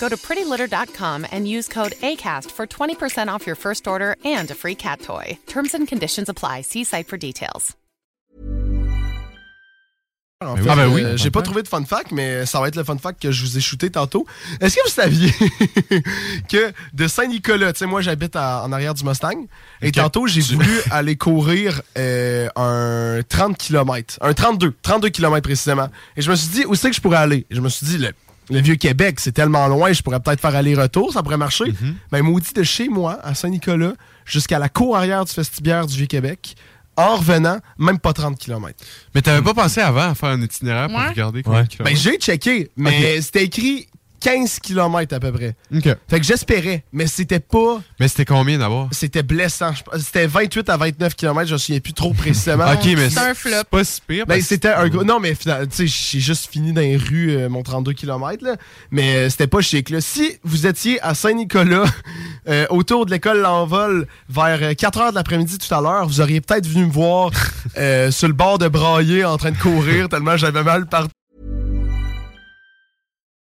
Go to prettylitter.com and use code ACAST for 20% off your first order and a free cat toy. Terms and conditions apply. See site for details. En fait. Ah ben oui, euh, j'ai pas trouvé de fun fact, mais ça va être le fun fact que je vous ai shooté tantôt. Est-ce que vous saviez que de Saint-Nicolas, tu sais, moi j'habite en arrière du Mustang, et Ok. tantôt j'ai voulu aller courir euh, un 30 km, un 32, 32 km précisément. Et je me suis dit, où c'est que je pourrais aller? Et je me suis dit, le, le Vieux-Québec, c'est tellement loin, je pourrais peut-être faire aller-retour, ça pourrait marcher. Mm-hmm. Ben, maudit de chez moi, à Saint-Nicolas, jusqu'à la cour arrière du vestibiaire du Vieux-Québec, en revenant, même pas 30 km. Mais t'avais pas pensé avant à faire un itinéraire pour Ouais. regarder combien de Ben, j'ai checké, mais c'était écrit 15 km à peu près. OK. Fait que j'espérais, mais c'était pas. Mais c'était combien d'abord? C'était blessant. C'était 28 à 29 km, je me souviens plus trop précisément. OK, mais c'est un flop. c'est pas si pire. Ben, c'était un gros. Non, mais finalement, tu sais, j'ai juste fini dans les rues euh, mon 32 km, là. Mais euh, c'était pas chic, là. Si vous étiez à Saint-Nicolas, euh, autour de l'école L'Envol, vers euh, 4 h de l'après-midi tout à l'heure, vous auriez peut-être venu me voir euh, sur le bord de Brailler en train de courir tellement j'avais mal partout.